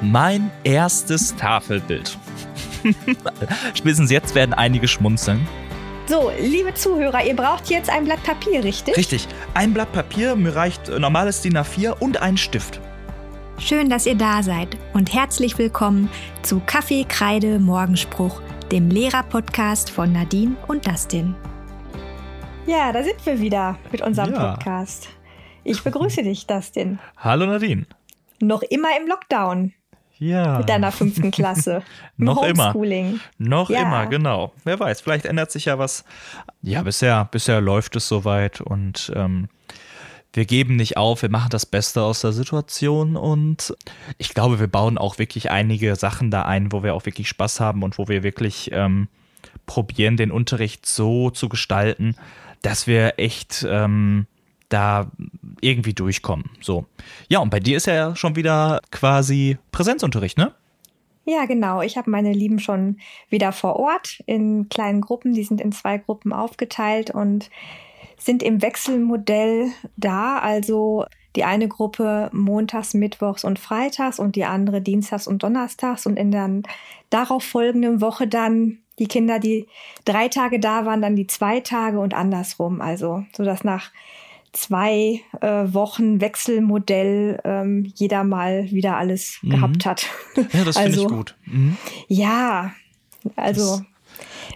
Mein erstes Tafelbild. Spätestens jetzt werden einige schmunzeln. So, liebe Zuhörer, ihr braucht jetzt ein Blatt Papier, richtig? Richtig. Ein Blatt Papier, mir reicht normales DIN A4 und ein Stift. Schön, dass ihr da seid und herzlich willkommen zu Kaffee, Kreide, Morgenspruch, dem Lehrer-Podcast von Nadine und Dustin. Ja, da sind wir wieder mit unserem ja. Podcast. Ich begrüße dich, Dustin. Hallo Nadine. Noch immer im Lockdown. Ja. Mit deiner fünften Klasse. Noch immer. Noch ja. immer, genau. Wer weiß, vielleicht ändert sich ja was. Ja, bisher, bisher läuft es soweit und ähm, wir geben nicht auf, wir machen das Beste aus der Situation und ich glaube, wir bauen auch wirklich einige Sachen da ein, wo wir auch wirklich Spaß haben und wo wir wirklich ähm, probieren, den Unterricht so zu gestalten, dass wir echt ähm, da irgendwie durchkommen. So. Ja, und bei dir ist ja schon wieder quasi Präsenzunterricht, ne? Ja, genau. Ich habe meine Lieben schon wieder vor Ort in kleinen Gruppen. Die sind in zwei Gruppen aufgeteilt und sind im Wechselmodell da. Also die eine Gruppe montags, mittwochs und freitags und die andere dienstags und donnerstags und in der darauf folgenden Woche dann die Kinder, die drei Tage da waren, dann die zwei Tage und andersrum. Also, so dass nach zwei äh, Wochen Wechselmodell ähm, jeder mal wieder alles mhm. gehabt hat. Ja, das also, finde ich gut. Mhm. Ja, also das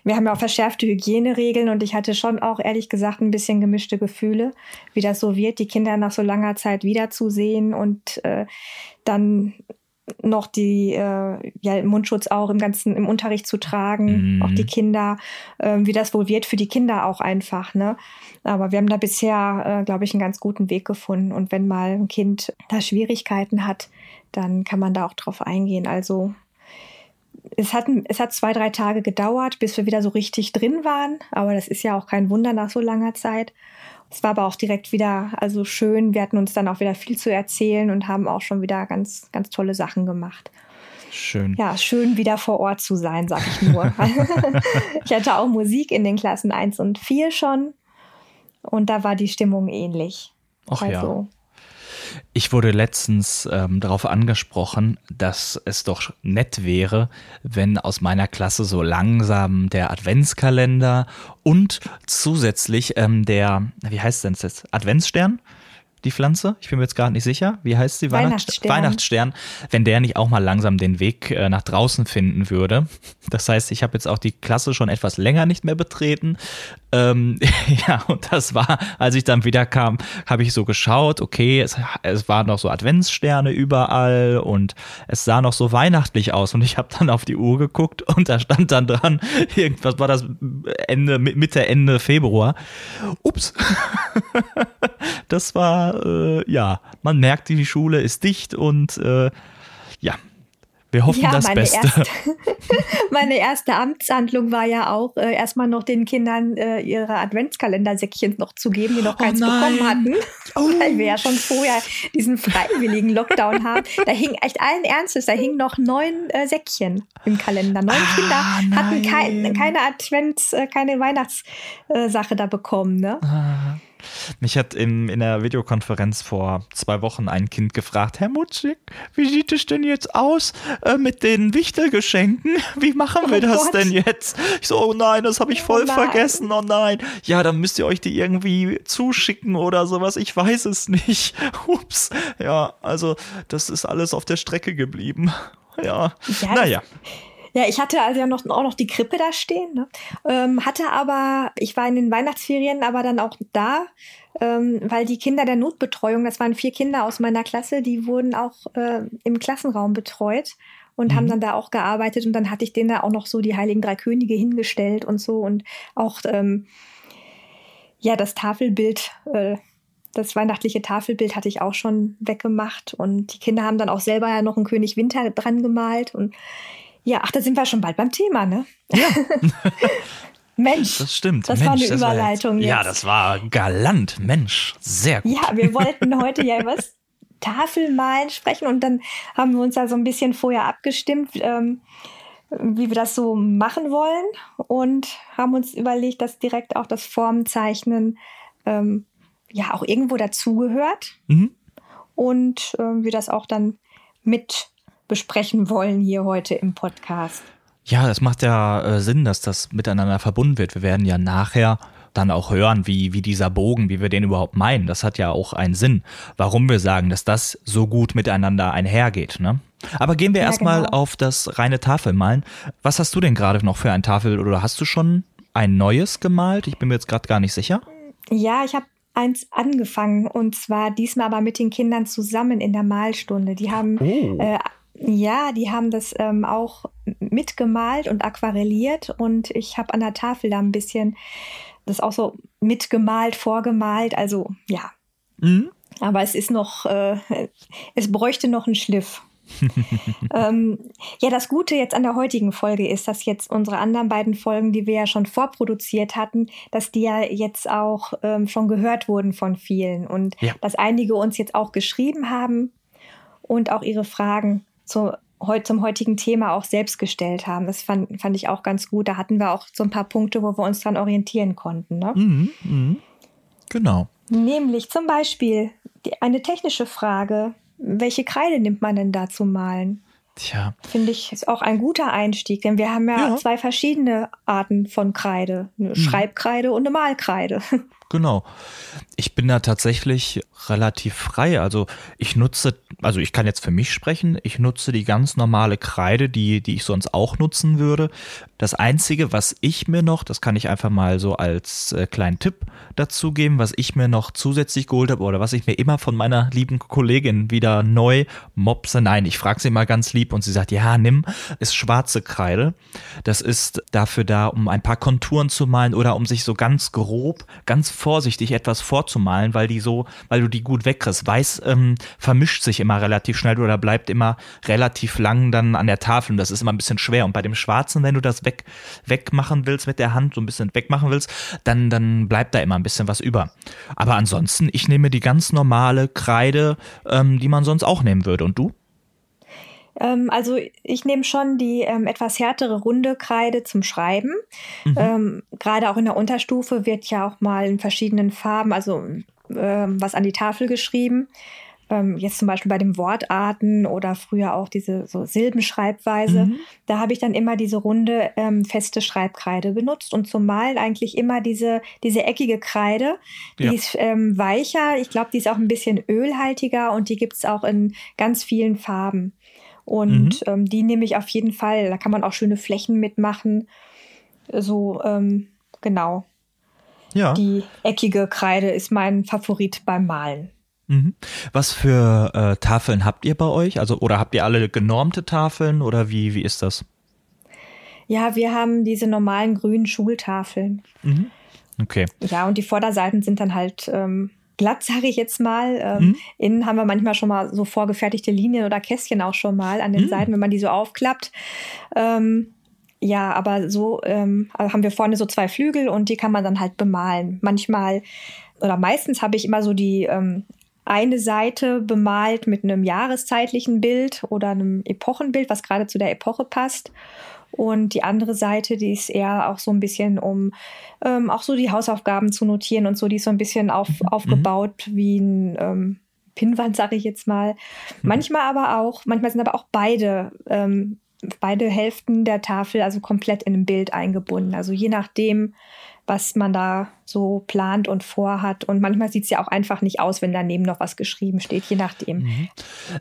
wir haben ja auch verschärfte Hygieneregeln und ich hatte schon auch ehrlich gesagt ein bisschen gemischte Gefühle, wie das so wird, die Kinder nach so langer Zeit wiederzusehen und äh, dann noch die äh, ja, Mundschutz auch im ganzen im Unterricht zu tragen, mhm. auch die Kinder, äh, wie das wohl wird für die Kinder auch einfach, ne? Aber wir haben da bisher, äh, glaube ich, einen ganz guten Weg gefunden. Und wenn mal ein Kind da Schwierigkeiten hat, dann kann man da auch drauf eingehen. Also es hat, es hat zwei, drei Tage gedauert, bis wir wieder so richtig drin waren. Aber das ist ja auch kein Wunder nach so langer Zeit. Es war aber auch direkt wieder, also schön. Wir hatten uns dann auch wieder viel zu erzählen und haben auch schon wieder ganz, ganz tolle Sachen gemacht. Schön. Ja, schön wieder vor Ort zu sein, sag ich nur. ich hatte auch Musik in den Klassen 1 und 4 schon. Und da war die Stimmung ähnlich. Ach also, ja. Ich wurde letztens ähm, darauf angesprochen, dass es doch nett wäre, wenn aus meiner Klasse so langsam der Adventskalender und zusätzlich ähm, der, wie heißt denn das jetzt, Adventsstern? Die Pflanze? Ich bin mir jetzt gerade nicht sicher. Wie heißt sie? Weihnachtsstern. Weihnachtsstern. Wenn der nicht auch mal langsam den Weg äh, nach draußen finden würde. Das heißt, ich habe jetzt auch die Klasse schon etwas länger nicht mehr betreten. Ähm, ja, und das war, als ich dann wieder kam, habe ich so geschaut, okay, es, es waren noch so Adventssterne überall und es sah noch so weihnachtlich aus. Und ich habe dann auf die Uhr geguckt und da stand dann dran, irgendwas war das Ende, Mitte, Ende Februar. Ups. das war äh, ja, man merkt, die Schule ist dicht und äh, ja, wir hoffen ja, das meine Beste. Erste, meine erste Amtshandlung war ja auch, äh, erstmal noch den Kindern äh, ihre Adventskalendersäckchen noch zu geben, die noch oh keins bekommen hatten. Oh. Weil wir ja schon vorher diesen freiwilligen Lockdown haben. Da hing echt allen Ernstes, da hingen noch neun äh, Säckchen im Kalender. Neun ah, Kinder hatten kein, keine Advents-, äh, keine Weihnachtssache da bekommen. Ne? Ah. Mich hat in, in der Videokonferenz vor zwei Wochen ein Kind gefragt, Herr Mutzig, wie sieht es denn jetzt aus äh, mit den Wichtelgeschenken? Wie machen wir oh das Gott. denn jetzt? Ich so, oh nein, das habe ich voll oh vergessen, oh nein. Ja, dann müsst ihr euch die irgendwie zuschicken oder sowas, ich weiß es nicht. Ups. Ja, also das ist alles auf der Strecke geblieben. Ja, ja naja. Ja, ich hatte also ja noch, auch noch die Krippe da stehen, ne? ähm, hatte aber, ich war in den Weihnachtsferien aber dann auch da, ähm, weil die Kinder der Notbetreuung, das waren vier Kinder aus meiner Klasse, die wurden auch äh, im Klassenraum betreut und mhm. haben dann da auch gearbeitet und dann hatte ich denen da auch noch so die Heiligen Drei Könige hingestellt und so und auch ähm, ja das Tafelbild äh, das weihnachtliche Tafelbild hatte ich auch schon weggemacht und die Kinder haben dann auch selber ja noch einen König Winter dran gemalt und ja, ach, da sind wir schon bald beim Thema, ne? Ja. Mensch. Das stimmt. Das Mensch, war eine das Überleitung. War jetzt. Ja, das war galant. Mensch, sehr gut. Ja, wir wollten heute ja über das Tafelmalen sprechen und dann haben wir uns da so ein bisschen vorher abgestimmt, ähm, wie wir das so machen wollen und haben uns überlegt, dass direkt auch das Formzeichnen ähm, ja auch irgendwo dazugehört mhm. und äh, wir das auch dann mit besprechen wollen hier heute im Podcast. Ja, es macht ja äh, Sinn, dass das miteinander verbunden wird. Wir werden ja nachher dann auch hören, wie, wie dieser Bogen, wie wir den überhaupt meinen. Das hat ja auch einen Sinn, warum wir sagen, dass das so gut miteinander einhergeht. Ne? Aber gehen wir ja, erstmal genau. auf das reine Tafelmalen. Was hast du denn gerade noch für ein Tafel oder hast du schon ein neues gemalt? Ich bin mir jetzt gerade gar nicht sicher. Ja, ich habe eins angefangen und zwar diesmal aber mit den Kindern zusammen in der Malstunde. Die haben oh. äh, ja, die haben das ähm, auch mitgemalt und aquarelliert und ich habe an der Tafel da ein bisschen das auch so mitgemalt, vorgemalt. Also ja. Mhm. Aber es ist noch, äh, es bräuchte noch einen Schliff. ähm, ja, das Gute jetzt an der heutigen Folge ist, dass jetzt unsere anderen beiden Folgen, die wir ja schon vorproduziert hatten, dass die ja jetzt auch ähm, schon gehört wurden von vielen und ja. dass einige uns jetzt auch geschrieben haben und auch ihre Fragen zu, zum heutigen Thema auch selbst gestellt haben. Das fand, fand ich auch ganz gut. Da hatten wir auch so ein paar Punkte, wo wir uns dran orientieren konnten. Ne? Mhm, mh. Genau. Nämlich zum Beispiel die, eine technische Frage. Welche Kreide nimmt man denn da zum Malen? Tja. Finde ich, ist auch ein guter Einstieg, denn wir haben ja, ja. zwei verschiedene Arten von Kreide. Eine mhm. Schreibkreide und eine Malkreide. Genau. Ich bin da tatsächlich relativ frei. Also ich nutze, also ich kann jetzt für mich sprechen, ich nutze die ganz normale Kreide, die, die ich sonst auch nutzen würde. Das Einzige, was ich mir noch, das kann ich einfach mal so als äh, kleinen Tipp dazu geben, was ich mir noch zusätzlich geholt habe oder was ich mir immer von meiner lieben Kollegin wieder neu mopse. Nein, ich frage sie mal ganz lieb und sie sagt, ja, nimm, ist schwarze Kreide. Das ist dafür da, um ein paar Konturen zu malen oder um sich so ganz grob, ganz vorsichtig etwas vorzumalen, weil die so, weil du die gut wegkriegst. Weiß ähm, vermischt sich immer relativ schnell oder bleibt immer relativ lang dann an der Tafel und das ist immer ein bisschen schwer. Und bei dem Schwarzen, wenn du das weg, wegmachen willst mit der Hand, so ein bisschen wegmachen willst, dann, dann bleibt da immer ein bisschen was über. Aber ansonsten, ich nehme die ganz normale Kreide, ähm, die man sonst auch nehmen würde. Und du? Ähm, also ich nehme schon die ähm, etwas härtere runde Kreide zum Schreiben. Mhm. Ähm, Gerade auch in der Unterstufe wird ja auch mal in verschiedenen Farben, also ähm, was an die Tafel geschrieben. Ähm, jetzt zum Beispiel bei den Wortarten oder früher auch diese so Silbenschreibweise. Mhm. Da habe ich dann immer diese runde ähm, feste Schreibkreide benutzt und zum Malen eigentlich immer diese, diese eckige Kreide. Die ja. ist weicher. Ich glaube, die ist auch ein bisschen ölhaltiger und die gibt es auch in ganz vielen Farben. Und mhm. ähm, die nehme ich auf jeden Fall. Da kann man auch schöne Flächen mitmachen. So, ähm, genau. Ja. Die eckige Kreide ist mein Favorit beim Malen. Mhm. Was für äh, Tafeln habt ihr bei euch? Also, oder habt ihr alle genormte Tafeln oder wie, wie ist das? Ja, wir haben diese normalen grünen Schultafeln. Mhm. Okay. Ja, und die Vorderseiten sind dann halt ähm, glatt, sage ich jetzt mal. Ähm, mhm. Innen haben wir manchmal schon mal so vorgefertigte Linien oder Kästchen auch schon mal an den mhm. Seiten, wenn man die so aufklappt. Ähm, ja, aber so ähm, also haben wir vorne so zwei Flügel und die kann man dann halt bemalen. Manchmal oder meistens habe ich immer so die ähm, eine Seite bemalt mit einem jahreszeitlichen Bild oder einem Epochenbild, was gerade zu der Epoche passt. Und die andere Seite, die ist eher auch so ein bisschen, um ähm, auch so die Hausaufgaben zu notieren und so, die ist so ein bisschen auf, mhm. aufgebaut wie ein ähm, Pinnwand, sage ich jetzt mal. Mhm. Manchmal aber auch, manchmal sind aber auch beide, ähm, beide Hälften der Tafel also komplett in ein Bild eingebunden. Also je nachdem, was man da so plant und vorhat. Und manchmal sieht es ja auch einfach nicht aus, wenn daneben noch was geschrieben steht, je nachdem. Mhm.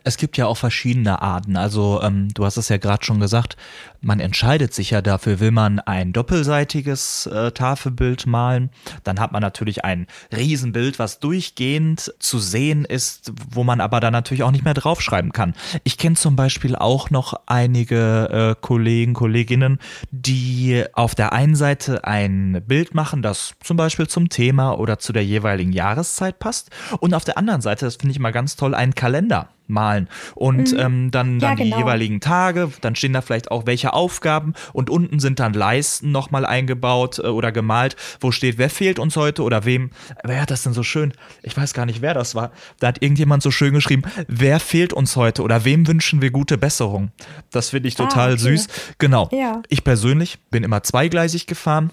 Es gibt ja auch verschiedene Arten. Also ähm, du hast es ja gerade schon gesagt, man entscheidet sich ja dafür, will man ein doppelseitiges äh, Tafelbild malen, dann hat man natürlich ein Riesenbild, was durchgehend zu sehen ist, wo man aber dann natürlich auch nicht mehr draufschreiben kann. Ich kenne zum Beispiel auch noch einige äh, Kollegen, Kolleginnen, die auf der einen Seite ein Bild machen, das zum Beispiel Beispiel zum Thema oder zu der jeweiligen Jahreszeit passt. Und auf der anderen Seite, das finde ich mal ganz toll, einen Kalender malen und mhm. ähm, dann, dann ja, genau. die jeweiligen Tage, dann stehen da vielleicht auch welche Aufgaben und unten sind dann Leisten nochmal eingebaut äh, oder gemalt, wo steht, wer fehlt uns heute oder wem, wer hat das denn so schön, ich weiß gar nicht, wer das war, da hat irgendjemand so schön geschrieben, wer fehlt uns heute oder wem wünschen wir gute Besserung. Das finde ich ah, total ah, okay. süß. Genau. Ja. Ich persönlich bin immer zweigleisig gefahren,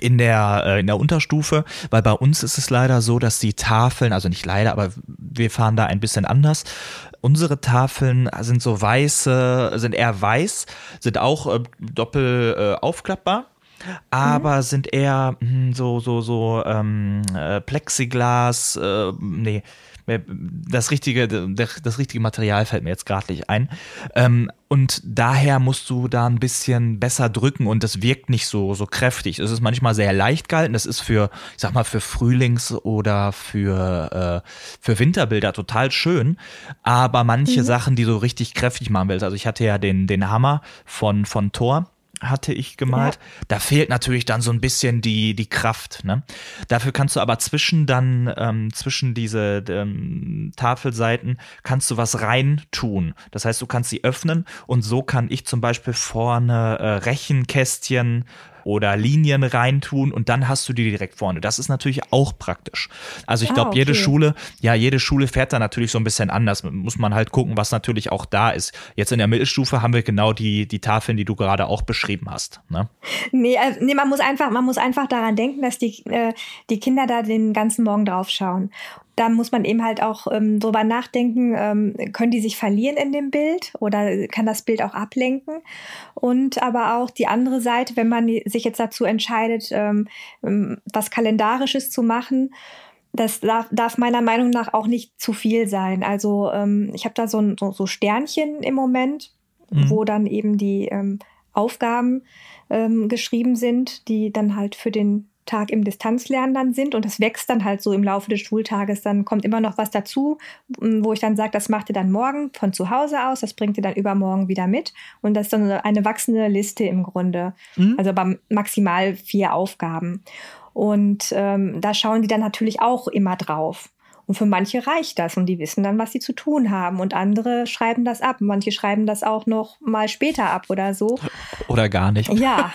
in der, äh, in der Unterstufe, weil bei uns ist es leider so, dass die Tafeln, also nicht leider, aber wir fahren da ein bisschen anders. Unsere Tafeln sind so weiße, sind eher weiß, sind auch äh, doppel äh, aufklappbar aber mhm. sind eher mh, hm, so so so ähm, äh, Plexiglas, äh, nee, das richtige, das richtige Material fällt mir jetzt gerade nicht ein. Ähm, und daher musst du da ein bisschen besser drücken und das wirkt nicht so, so kräftig. Es ist manchmal sehr leicht gehalten. Das ist für, ich sag mal, für Frühlings- oder für, äh, für Winterbilder total schön. Aber manche mhm. Sachen, die so richtig kräftig machen willst. Also ich hatte ja den, den Hammer von, von Thor hatte ich gemalt. Ja. Da fehlt natürlich dann so ein bisschen die, die Kraft. Ne? Dafür kannst du aber zwischen dann, ähm, zwischen diese ähm, Tafelseiten, kannst du was rein tun. Das heißt, du kannst sie öffnen und so kann ich zum Beispiel vorne äh, Rechenkästchen oder Linien reintun und dann hast du die direkt vorne. Das ist natürlich auch praktisch. Also ich ah, glaube, okay. jede Schule, ja, jede Schule fährt da natürlich so ein bisschen anders. Muss man halt gucken, was natürlich auch da ist. Jetzt in der Mittelstufe haben wir genau die, die Tafeln, die du gerade auch beschrieben hast. Ne? Nee, äh, nee, man muss einfach, man muss einfach daran denken, dass die, äh, die Kinder da den ganzen Morgen drauf schauen da muss man eben halt auch ähm, drüber nachdenken, ähm, können die sich verlieren in dem Bild oder kann das Bild auch ablenken? Und aber auch die andere Seite, wenn man sich jetzt dazu entscheidet, ähm, ähm was Kalendarisches zu machen, das darf, darf, meiner Meinung nach auch nicht zu viel sein. Also ähm, ich habe da so, so, so, Sternchen im Moment, mhm. wo dann eben die ähm, Aufgaben ähm, geschrieben sind, die dann halt für den Tag im Distanzlernen dann sind und das wächst dann halt so im Laufe des Schultages. Dann kommt immer noch was dazu, wo ich dann sage, das macht ihr dann morgen von zu Hause aus, das bringt ihr dann übermorgen wieder mit. Und das ist dann eine wachsende Liste im Grunde. Mhm. Also bei maximal vier Aufgaben. Und ähm, da schauen die dann natürlich auch immer drauf. Und für manche reicht das und die wissen dann, was sie zu tun haben. Und andere schreiben das ab. Manche schreiben das auch noch mal später ab oder so. Oder gar nicht. Ja,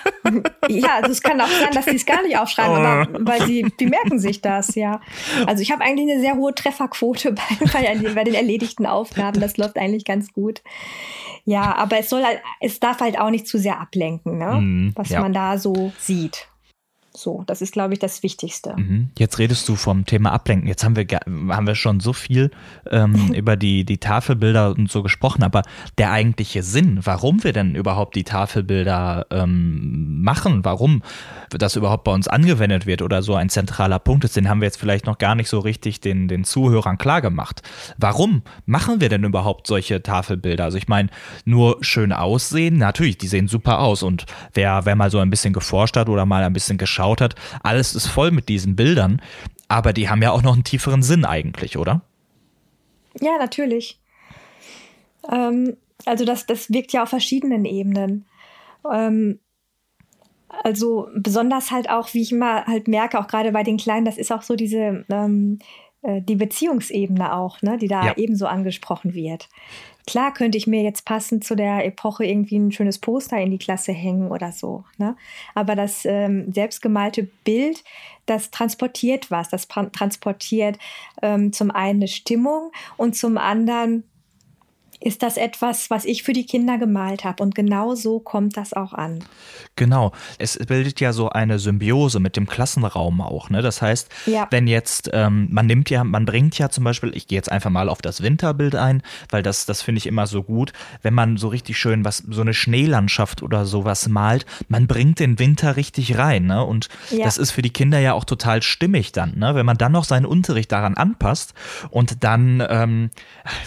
ja, also es kann auch sein, dass sie es gar nicht aufschreiben, aber oh. weil sie, die merken sich das, ja. Also ich habe eigentlich eine sehr hohe Trefferquote bei, bei, bei den erledigten Aufgaben. Das läuft eigentlich ganz gut. Ja, aber es soll halt, es darf halt auch nicht zu sehr ablenken, ne? Mm, was ja. man da so sieht. So, das ist, glaube ich, das Wichtigste. Mhm. Jetzt redest du vom Thema Ablenken. Jetzt haben wir, haben wir schon so viel ähm, über die, die Tafelbilder und so gesprochen, aber der eigentliche Sinn, warum wir denn überhaupt die Tafelbilder ähm, machen, warum das überhaupt bei uns angewendet wird oder so ein zentraler Punkt ist, den haben wir jetzt vielleicht noch gar nicht so richtig den, den Zuhörern klar gemacht. Warum machen wir denn überhaupt solche Tafelbilder? Also ich meine, nur schön aussehen, natürlich, die sehen super aus und wer, wer mal so ein bisschen geforscht hat oder mal ein bisschen geschaut geschaut hat, alles ist voll mit diesen Bildern, aber die haben ja auch noch einen tieferen Sinn eigentlich, oder? Ja, natürlich. Ähm, also das, das wirkt ja auf verschiedenen Ebenen. Ähm, also besonders halt auch, wie ich immer halt merke, auch gerade bei den Kleinen, das ist auch so diese ähm, äh, die Beziehungsebene auch, ne, die da ja. ebenso angesprochen wird. Klar könnte ich mir jetzt passend zu der Epoche irgendwie ein schönes Poster in die Klasse hängen oder so. Ne? Aber das ähm, selbstgemalte Bild, das transportiert was. Das transportiert ähm, zum einen eine Stimmung und zum anderen ist das etwas, was ich für die Kinder gemalt habe. Und genau so kommt das auch an. Genau. Es bildet ja so eine Symbiose mit dem Klassenraum auch. Ne? Das heißt, ja. wenn jetzt, ähm, man nimmt ja, man bringt ja zum Beispiel, ich gehe jetzt einfach mal auf das Winterbild ein, weil das, das finde ich immer so gut, wenn man so richtig schön was, so eine Schneelandschaft oder sowas malt, man bringt den Winter richtig rein. Ne? Und ja. das ist für die Kinder ja auch total stimmig dann, ne? wenn man dann noch seinen Unterricht daran anpasst und dann, ähm,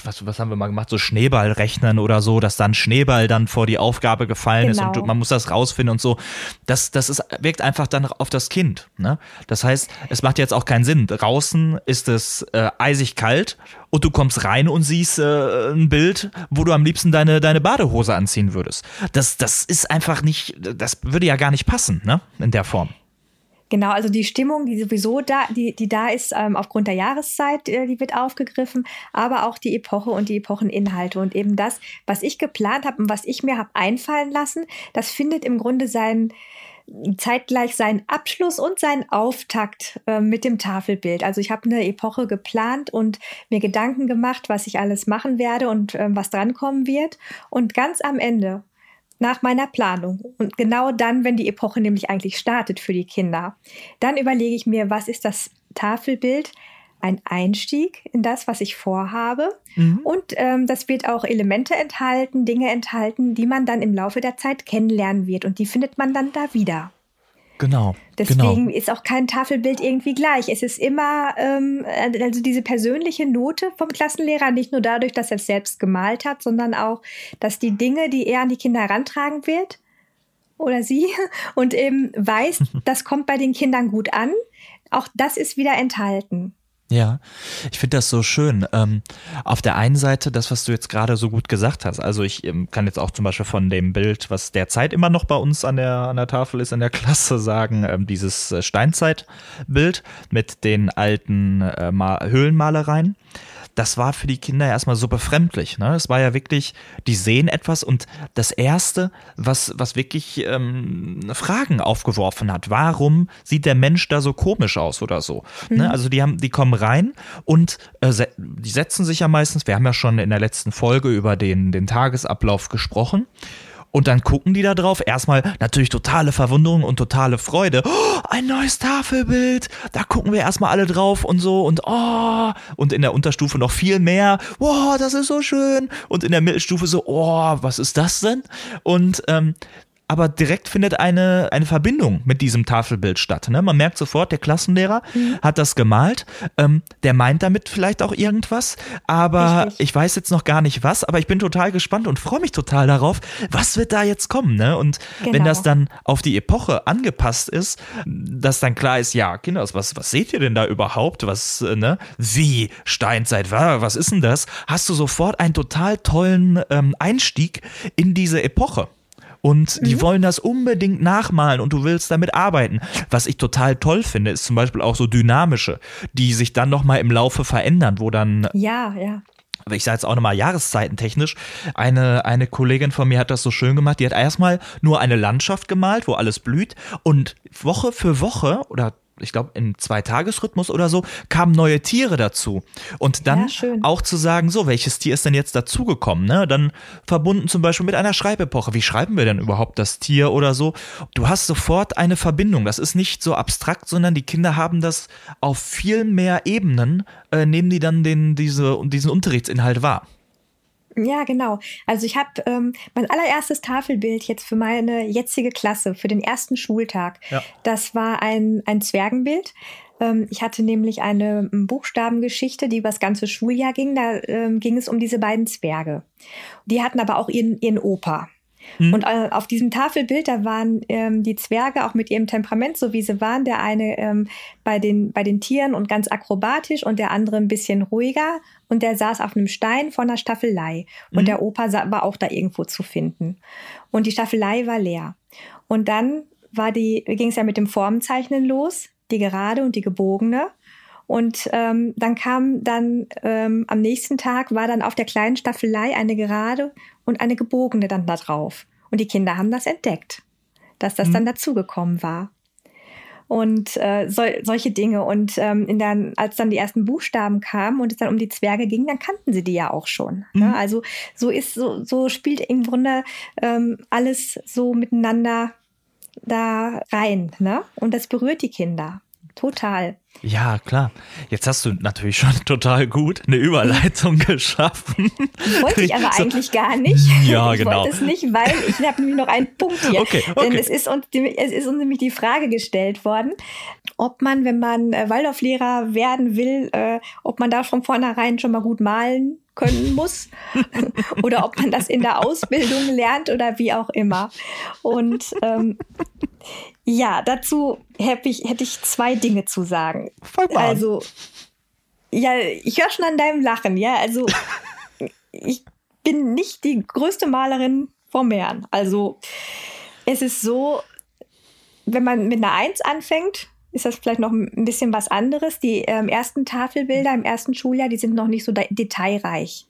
was, was haben wir mal gemacht, so Schnee Schneeball rechnen oder so, dass dann Schneeball dann vor die Aufgabe gefallen genau. ist und man muss das rausfinden und so. Das, das ist, wirkt einfach dann auf das Kind. Ne? Das heißt, es macht jetzt auch keinen Sinn. Draußen ist es äh, eisig kalt und du kommst rein und siehst äh, ein Bild, wo du am liebsten deine, deine Badehose anziehen würdest. Das, das ist einfach nicht, das würde ja gar nicht passen, ne? In der Form. Genau, also die Stimmung, die sowieso da, die, die da ist, ähm, aufgrund der Jahreszeit, äh, die wird aufgegriffen, aber auch die Epoche und die Epocheninhalte. Und eben das, was ich geplant habe und was ich mir habe einfallen lassen, das findet im Grunde seinen zeitgleich seinen Abschluss und seinen Auftakt äh, mit dem Tafelbild. Also ich habe eine Epoche geplant und mir Gedanken gemacht, was ich alles machen werde und äh, was drankommen wird. Und ganz am Ende nach meiner Planung und genau dann, wenn die Epoche nämlich eigentlich startet für die Kinder, dann überlege ich mir, was ist das Tafelbild, ein Einstieg in das, was ich vorhabe. Mhm. Und ähm, das wird auch Elemente enthalten, Dinge enthalten, die man dann im Laufe der Zeit kennenlernen wird. Und die findet man dann da wieder. Genau. Deswegen genau. ist auch kein Tafelbild irgendwie gleich. Es ist immer ähm, also diese persönliche Note vom Klassenlehrer, nicht nur dadurch, dass er es selbst gemalt hat, sondern auch, dass die Dinge, die er an die Kinder herantragen wird, oder sie, und eben weiß, das kommt bei den Kindern gut an, auch das ist wieder enthalten. Ja, ich finde das so schön. Ähm, auf der einen Seite das, was du jetzt gerade so gut gesagt hast. Also ich ähm, kann jetzt auch zum Beispiel von dem Bild, was derzeit immer noch bei uns an der, an der Tafel ist, in der Klasse sagen, ähm, dieses äh, Steinzeitbild mit den alten äh, Höhlenmalereien das war für die Kinder erstmal so befremdlich. Ne? Es war ja wirklich, die sehen etwas und das Erste, was, was wirklich ähm, Fragen aufgeworfen hat, warum sieht der Mensch da so komisch aus oder so? Ne? Mhm. Ne? Also die haben, die kommen rein und äh, die setzen sich ja meistens, wir haben ja schon in der letzten Folge über den, den Tagesablauf gesprochen. Und dann gucken die da drauf. Erstmal natürlich totale Verwunderung und totale Freude. Oh, ein neues Tafelbild. Da gucken wir erstmal alle drauf und so. Und oh. Und in der Unterstufe noch viel mehr. Wow, das ist so schön. Und in der Mittelstufe so, oh, was ist das denn? Und ähm, aber direkt findet eine, eine Verbindung mit diesem Tafelbild statt. Ne? Man merkt sofort, der Klassenlehrer mhm. hat das gemalt. Ähm, der meint damit vielleicht auch irgendwas, aber Richtig. ich weiß jetzt noch gar nicht was. Aber ich bin total gespannt und freue mich total darauf, was wird da jetzt kommen. Ne? Und genau. wenn das dann auf die Epoche angepasst ist, dass dann klar ist, ja, Kinder, was, was seht ihr denn da überhaupt? Was, äh, ne? Wie Steinzeit, was ist denn das? Hast du sofort einen total tollen ähm, Einstieg in diese Epoche und mhm. die wollen das unbedingt nachmalen und du willst damit arbeiten. Was ich total toll finde, ist zum Beispiel auch so dynamische, die sich dann nochmal im Laufe verändern, wo dann. Ja, ja ich sage jetzt auch nochmal jahreszeitentechnisch, eine, eine Kollegin von mir hat das so schön gemacht, die hat erstmal nur eine Landschaft gemalt, wo alles blüht und Woche für Woche oder ich glaube, in zwei Tagesrhythmus oder so, kamen neue Tiere dazu. Und dann ja, auch zu sagen, so, welches Tier ist denn jetzt dazugekommen? Ne? Dann verbunden zum Beispiel mit einer Schreibepoche. Wie schreiben wir denn überhaupt das Tier oder so? Du hast sofort eine Verbindung. Das ist nicht so abstrakt, sondern die Kinder haben das auf viel mehr Ebenen, äh, nehmen die dann den, diese, diesen Unterrichtsinhalt wahr. Ja, genau. Also ich habe ähm, mein allererstes Tafelbild jetzt für meine jetzige Klasse, für den ersten Schultag. Ja. Das war ein, ein Zwergenbild. Ähm, ich hatte nämlich eine Buchstabengeschichte, die über das ganze Schuljahr ging. Da ähm, ging es um diese beiden Zwerge. Die hatten aber auch ihren, ihren Opa. Mhm. Und äh, auf diesem Tafelbild, da waren ähm, die Zwerge auch mit ihrem Temperament, so wie sie waren. Der eine ähm, bei, den, bei den Tieren und ganz akrobatisch und der andere ein bisschen ruhiger. Und der saß auf einem Stein vor einer Staffelei. Und mhm. der Opa war auch da irgendwo zu finden. Und die Staffelei war leer. Und dann war die, ging es ja mit dem Formenzeichnen los, die gerade und die gebogene. Und ähm, dann kam dann ähm, am nächsten Tag war dann auf der kleinen Staffelei eine gerade und eine gebogene dann da drauf. Und die Kinder haben das entdeckt, dass das mhm. dann dazugekommen war. Und äh, so, solche Dinge. Und ähm, in der, als dann die ersten Buchstaben kamen und es dann um die Zwerge ging, dann kannten sie die ja auch schon. Ne? Mhm. Ne? Also so ist, so, so spielt im Grunde ähm, alles so miteinander da rein. Ne? Und das berührt die Kinder. Total. Ja, klar. Jetzt hast du natürlich schon total gut eine Überleitung geschaffen. Wollte ich aber so. eigentlich gar nicht. Ja, ich genau. wollte es nicht, weil ich habe nämlich noch einen Punkt hier. Okay, okay. Denn es ist, uns, es ist uns nämlich die Frage gestellt worden, ob man, wenn man äh, Waldorflehrer werden will, äh, ob man da von vornherein schon mal gut malen können muss oder ob man das in der Ausbildung lernt oder wie auch immer. Und ähm, ja, dazu hätte ich, hätte ich zwei Dinge zu sagen. Also, ja, ich höre schon an deinem Lachen, ja. Also, ich bin nicht die größte Malerin vom Herrn. Also, es ist so, wenn man mit einer Eins anfängt, ist das vielleicht noch ein bisschen was anderes. Die ähm, ersten Tafelbilder im ersten Schuljahr, die sind noch nicht so detailreich.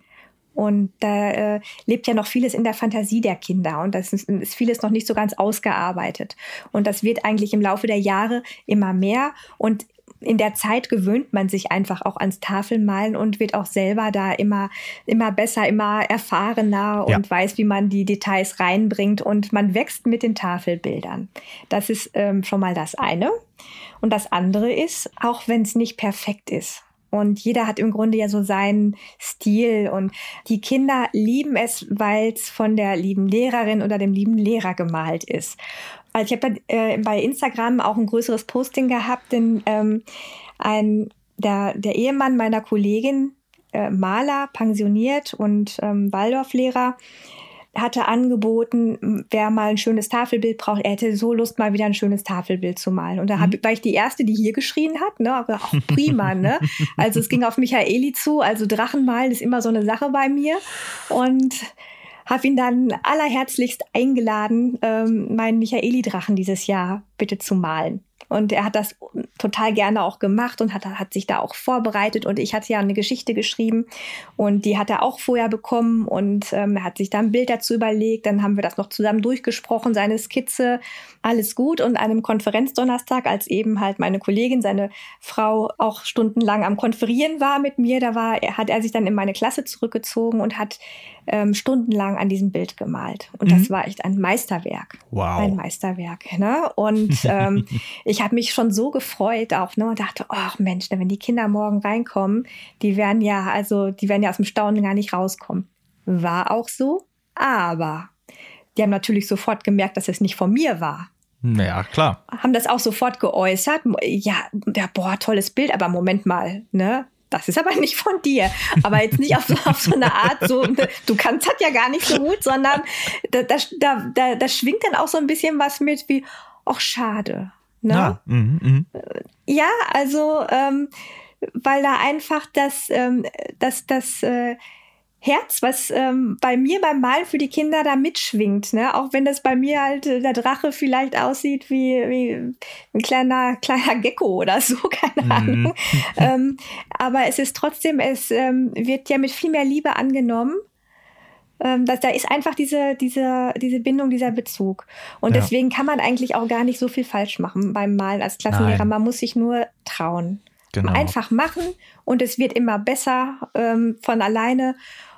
Und da äh, lebt ja noch vieles in der Fantasie der Kinder und das ist, ist, vieles noch nicht so ganz ausgearbeitet. Und das wird eigentlich im Laufe der Jahre immer mehr. Und in der Zeit gewöhnt man sich einfach auch ans Tafelmalen und wird auch selber da immer, immer besser, immer erfahrener ja. und weiß, wie man die Details reinbringt und man wächst mit den Tafelbildern. Das ist ähm, schon mal das eine. Und das andere ist, auch wenn es nicht perfekt ist. Und jeder hat im Grunde ja so seinen Stil. Und die Kinder lieben es, weil es von der lieben Lehrerin oder dem lieben Lehrer gemalt ist. Also ich habe äh, bei Instagram auch ein größeres Posting gehabt, denn ähm, ein, der, der Ehemann meiner Kollegin, äh, Maler, pensioniert und ähm, Waldorflehrer, hatte angeboten, wer mal ein schönes Tafelbild braucht, er hätte so Lust, mal wieder ein schönes Tafelbild zu malen. Und da hab, mhm. war ich die Erste, die hier geschrien hat, ne? Aber auch prima, ne? Also es ging auf Michaeli zu, also Drachenmalen ist immer so eine Sache bei mir. Und habe ihn dann allerherzlichst eingeladen, ähm, meinen Michaeli-Drachen dieses Jahr bitte zu malen. Und er hat das total gerne auch gemacht und hat, hat sich da auch vorbereitet. Und ich hatte ja eine Geschichte geschrieben und die hat er auch vorher bekommen und ähm, er hat sich da ein Bild dazu überlegt. Dann haben wir das noch zusammen durchgesprochen, seine Skizze, alles gut. Und an einem Konferenzdonnerstag, als eben halt meine Kollegin, seine Frau auch stundenlang am Konferieren war mit mir, da war, hat er sich dann in meine Klasse zurückgezogen und hat ähm, stundenlang an diesem Bild gemalt. Und mhm. das war echt ein Meisterwerk. Wow. Ein Meisterwerk. Ne? Und ähm, ich habe mich schon so gefreut auch ne? und dachte, ach Mensch, wenn die Kinder morgen reinkommen, die werden ja, also die werden ja aus dem Staunen gar nicht rauskommen. War auch so, aber die haben natürlich sofort gemerkt, dass es nicht von mir war. Ja, klar. Haben das auch sofort geäußert. Ja, ja, boah, tolles Bild, aber Moment mal, ne? das ist aber nicht von dir. Aber jetzt nicht auf so, auf so eine Art, so, du kannst das ja gar nicht so gut, sondern da, da, da, da schwingt dann auch so ein bisschen was mit wie, ach, schade. Ne? Ja, mm, mm. ja also, ähm, weil da einfach das, ähm, das, das, äh, Herz, was ähm, bei mir beim Malen für die Kinder da mitschwingt, ne? Auch wenn das bei mir halt äh, der Drache vielleicht aussieht wie, wie ein kleiner, kleiner Gecko oder so, keine mhm. Ahnung. ähm, aber es ist trotzdem, es ähm, wird ja mit viel mehr Liebe angenommen. Ähm, das, da ist einfach diese, diese, diese Bindung, dieser Bezug. Und ja. deswegen kann man eigentlich auch gar nicht so viel falsch machen beim Malen als Klassenlehrer. Nein. Man muss sich nur trauen. Genau. Einfach machen und es wird immer besser ähm, von alleine.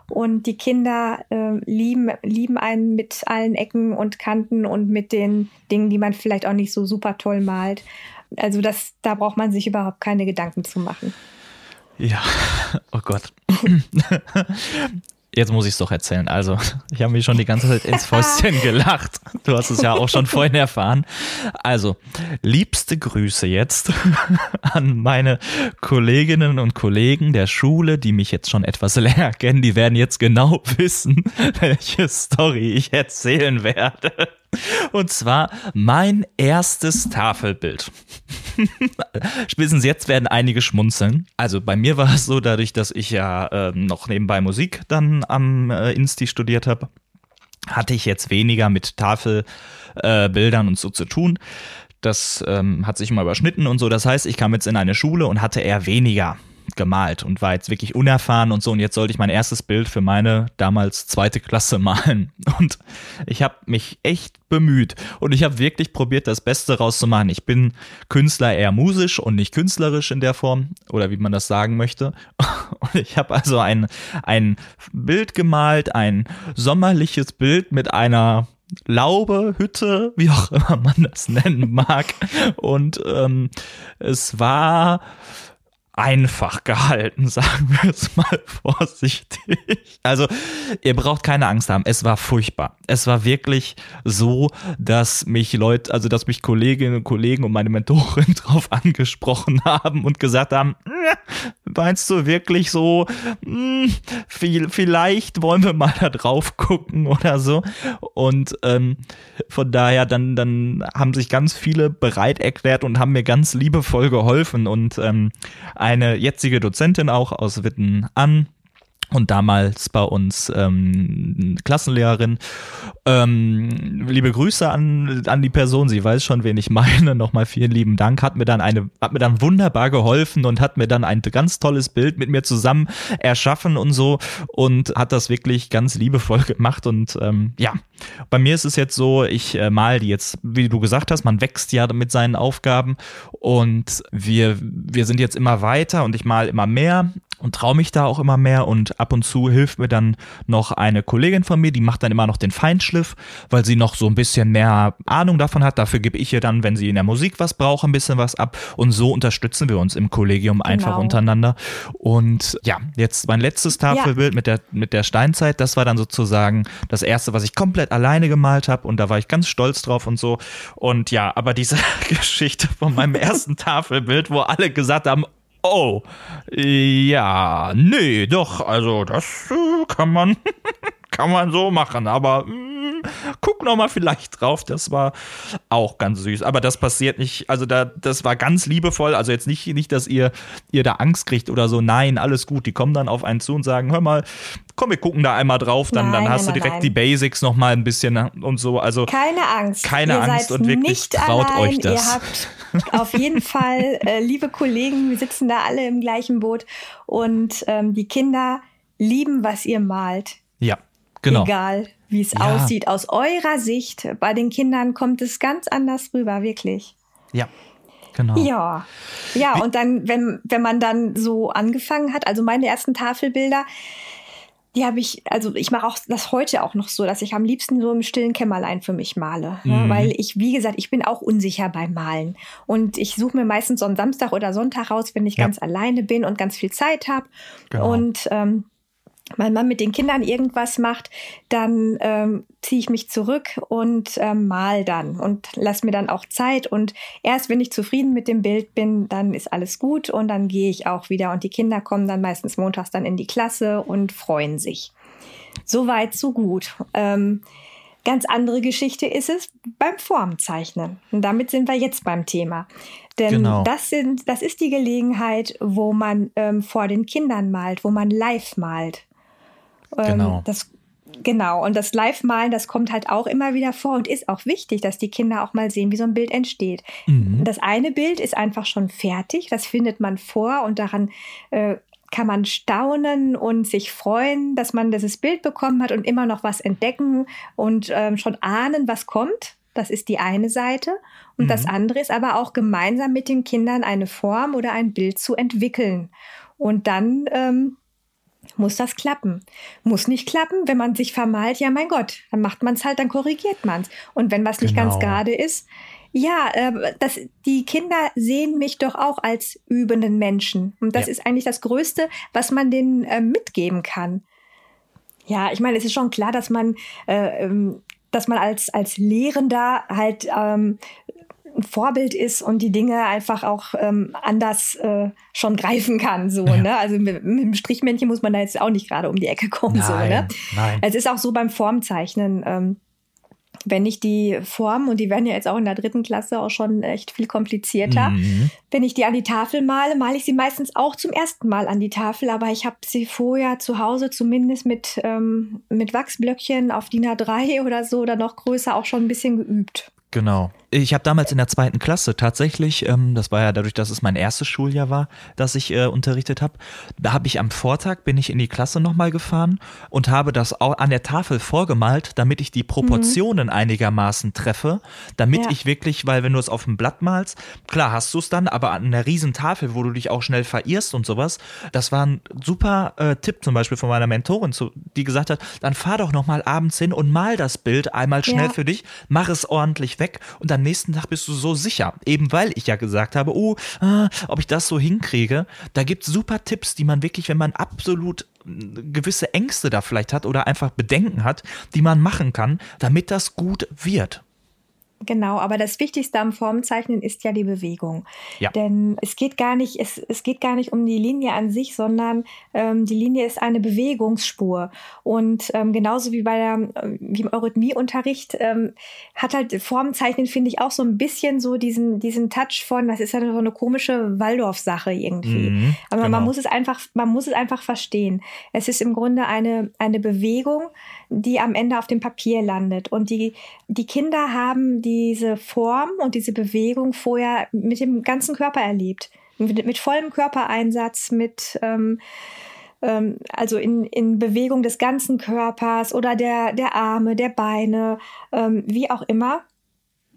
Und die Kinder äh, lieben, lieben einen mit allen Ecken und Kanten und mit den Dingen, die man vielleicht auch nicht so super toll malt. Also das, da braucht man sich überhaupt keine Gedanken zu machen. Ja, oh Gott. Jetzt muss ich es doch erzählen. Also, ich habe mich schon die ganze Zeit ins Fäustchen gelacht. Du hast es ja auch schon vorhin erfahren. Also, liebste Grüße jetzt an meine Kolleginnen und Kollegen der Schule, die mich jetzt schon etwas länger kennen. Die werden jetzt genau wissen, welche Story ich erzählen werde. Und zwar mein erstes Tafelbild. Spätestens jetzt werden einige schmunzeln. Also bei mir war es so, dadurch, dass ich ja äh, noch nebenbei Musik dann am äh, Insti studiert habe, hatte ich jetzt weniger mit Tafelbildern äh, und so zu tun. Das ähm, hat sich immer überschnitten und so. Das heißt, ich kam jetzt in eine Schule und hatte eher weniger gemalt und war jetzt wirklich unerfahren und so. Und jetzt sollte ich mein erstes Bild für meine damals zweite Klasse malen. Und ich habe mich echt bemüht und ich habe wirklich probiert, das Beste rauszumachen. Ich bin Künstler eher musisch und nicht künstlerisch in der Form oder wie man das sagen möchte. Und ich habe also ein, ein Bild gemalt, ein sommerliches Bild mit einer Laube, Hütte, wie auch immer man das nennen mag. Und ähm, es war einfach gehalten, sagen wir es mal vorsichtig. Also, ihr braucht keine Angst haben. Es war furchtbar. Es war wirklich so, dass mich Leute, also dass mich Kolleginnen und Kollegen und meine Mentorin drauf angesprochen haben und gesagt haben, meinst du wirklich so, hm, viel, vielleicht wollen wir mal da drauf gucken oder so. Und ähm, von daher, dann, dann haben sich ganz viele bereit erklärt und haben mir ganz liebevoll geholfen und ähm, eine jetzige Dozentin auch aus Witten an und damals bei uns ähm, Klassenlehrerin. Ähm, liebe Grüße an, an die Person, sie weiß schon, wen ich meine. Nochmal vielen lieben Dank. Hat mir dann eine, hat mir dann wunderbar geholfen und hat mir dann ein ganz tolles Bild mit mir zusammen erschaffen und so und hat das wirklich ganz liebevoll gemacht. Und ähm, ja, bei mir ist es jetzt so, ich äh, mal die jetzt, wie du gesagt hast, man wächst ja mit seinen Aufgaben und wir, wir sind jetzt immer weiter und ich mal immer mehr und traue mich da auch immer mehr und ab und zu hilft mir dann noch eine Kollegin von mir, die macht dann immer noch den Feinschliff, weil sie noch so ein bisschen mehr Ahnung davon hat. Dafür gebe ich ihr dann, wenn sie in der Musik was braucht, ein bisschen was ab und so unterstützen wir uns im Kollegium genau. einfach untereinander. Und ja, jetzt mein letztes Tafelbild ja. mit der mit der Steinzeit, das war dann sozusagen das erste, was ich komplett alleine gemalt habe und da war ich ganz stolz drauf und so. Und ja, aber diese Geschichte von meinem ersten Tafelbild, wo alle gesagt haben, Oh, ja, nee, doch, also das äh, kann man, kann man so machen, aber mh, hm, guck noch mal vielleicht drauf, das war auch ganz süß, aber das passiert nicht, also da, das war ganz liebevoll, also jetzt nicht, nicht, dass ihr, ihr da Angst kriegt oder so, nein, alles gut, die kommen dann auf einen zu und sagen, hör mal, komm, wir gucken da einmal drauf, dann, nein, dann hast nein, du direkt nein. die Basics noch mal ein bisschen und so. Also keine Angst, keine ihr Angst und wirklich traut allein. euch das. Ihr habt auf jeden Fall, äh, liebe Kollegen, wir sitzen da alle im gleichen Boot und ähm, die Kinder lieben, was ihr malt. Ja, genau. Egal, wie es ja. aussieht. Aus eurer Sicht, bei den Kindern kommt es ganz anders rüber, wirklich. Ja, Genau. Ja, ja, und dann, wenn, wenn man dann so angefangen hat, also meine ersten Tafelbilder, die habe ich, also ich mache auch das heute auch noch so, dass ich am liebsten so im stillen Kämmerlein für mich male. Ne? Mhm. weil ich, wie gesagt, ich bin auch unsicher beim Malen. Und ich suche mir meistens so einen Samstag oder Sonntag raus, wenn ich ja. ganz alleine bin und ganz viel Zeit habe. Genau. Und ähm, mein Mann mit den Kindern irgendwas macht, dann ähm, ziehe ich mich zurück und ähm, mal dann und lass mir dann auch Zeit. Und erst wenn ich zufrieden mit dem Bild bin, dann ist alles gut und dann gehe ich auch wieder. Und die Kinder kommen dann meistens montags dann in die Klasse und freuen sich. So weit, so gut. Ähm, ganz andere Geschichte ist es beim Formzeichnen. Und damit sind wir jetzt beim Thema. Denn genau. das, sind, das ist die Gelegenheit, wo man ähm, vor den Kindern malt, wo man live malt. Ähm, genau. Das, genau. Und das Live-Malen, das kommt halt auch immer wieder vor und ist auch wichtig, dass die Kinder auch mal sehen, wie so ein Bild entsteht. Mhm. Das eine Bild ist einfach schon fertig, das findet man vor und daran äh, kann man staunen und sich freuen, dass man dieses Bild bekommen hat und immer noch was entdecken und ähm, schon ahnen, was kommt. Das ist die eine Seite. Und mhm. das andere ist aber auch gemeinsam mit den Kindern eine Form oder ein Bild zu entwickeln. Und dann ähm, muss das klappen. Muss nicht klappen, wenn man sich vermalt, ja mein Gott, dann macht man es halt, dann korrigiert man es. Und wenn was nicht genau. ganz gerade ist, ja, äh, das, die Kinder sehen mich doch auch als übenden Menschen. Und das ja. ist eigentlich das Größte, was man denen äh, mitgeben kann. Ja, ich meine, es ist schon klar, dass man, äh, ähm, dass man als, als Lehrender halt ähm, ein Vorbild ist und die Dinge einfach auch ähm, anders äh, schon greifen kann. So, ja. ne? Also mit, mit, dem Strichmännchen muss man da jetzt auch nicht gerade um die Ecke kommen. Nein, so, ne? Nein. Es ist auch so beim Formzeichnen. Ähm, wenn ich die Form, und die werden ja jetzt auch in der dritten Klasse auch schon echt viel komplizierter, mhm. wenn ich die an die Tafel male, male ich sie meistens auch zum ersten Mal an die Tafel, aber ich habe sie vorher zu Hause zumindest mit, ähm, mit Wachsblöckchen auf DIN A3 oder so oder noch größer auch schon ein bisschen geübt. Genau. Ich habe damals in der zweiten Klasse tatsächlich, ähm, das war ja dadurch, dass es mein erstes Schuljahr war, dass ich äh, unterrichtet habe, da habe ich am Vortag, bin ich in die Klasse nochmal gefahren und habe das auch an der Tafel vorgemalt, damit ich die Proportionen mhm. einigermaßen treffe, damit ja. ich wirklich, weil wenn du es auf dem Blatt malst, klar hast du es dann, aber an einer riesen Tafel, wo du dich auch schnell verirrst und sowas, das war ein super äh, Tipp zum Beispiel von meiner Mentorin, zu, die gesagt hat, dann fahr doch nochmal abends hin und mal das Bild einmal schnell ja. für dich, mach es ordentlich weg und dann am nächsten Tag bist du so sicher. Eben weil ich ja gesagt habe, oh, äh, ob ich das so hinkriege. Da gibt es super Tipps, die man wirklich, wenn man absolut hm, gewisse Ängste da vielleicht hat oder einfach Bedenken hat, die man machen kann, damit das gut wird. Genau, aber das Wichtigste am Formzeichnen ist ja die Bewegung. Ja. Denn es geht gar nicht, es, es geht gar nicht um die Linie an sich, sondern ähm, die Linie ist eine Bewegungsspur. Und ähm, genauso wie bei der, wie im Eurythmieunterricht ähm, hat halt Formzeichnen, finde ich, auch so ein bisschen so diesen, diesen Touch von, das ist ja so eine komische Waldorf-Sache irgendwie. Mhm, aber genau. man muss es einfach, man muss es einfach verstehen. Es ist im Grunde eine, eine Bewegung, die am Ende auf dem Papier landet. Und die, die Kinder haben diese Form und diese Bewegung vorher mit dem ganzen Körper erlebt. Mit, mit vollem Körpereinsatz, mit ähm, ähm, also in, in Bewegung des ganzen Körpers oder der, der Arme, der Beine, ähm, wie auch immer.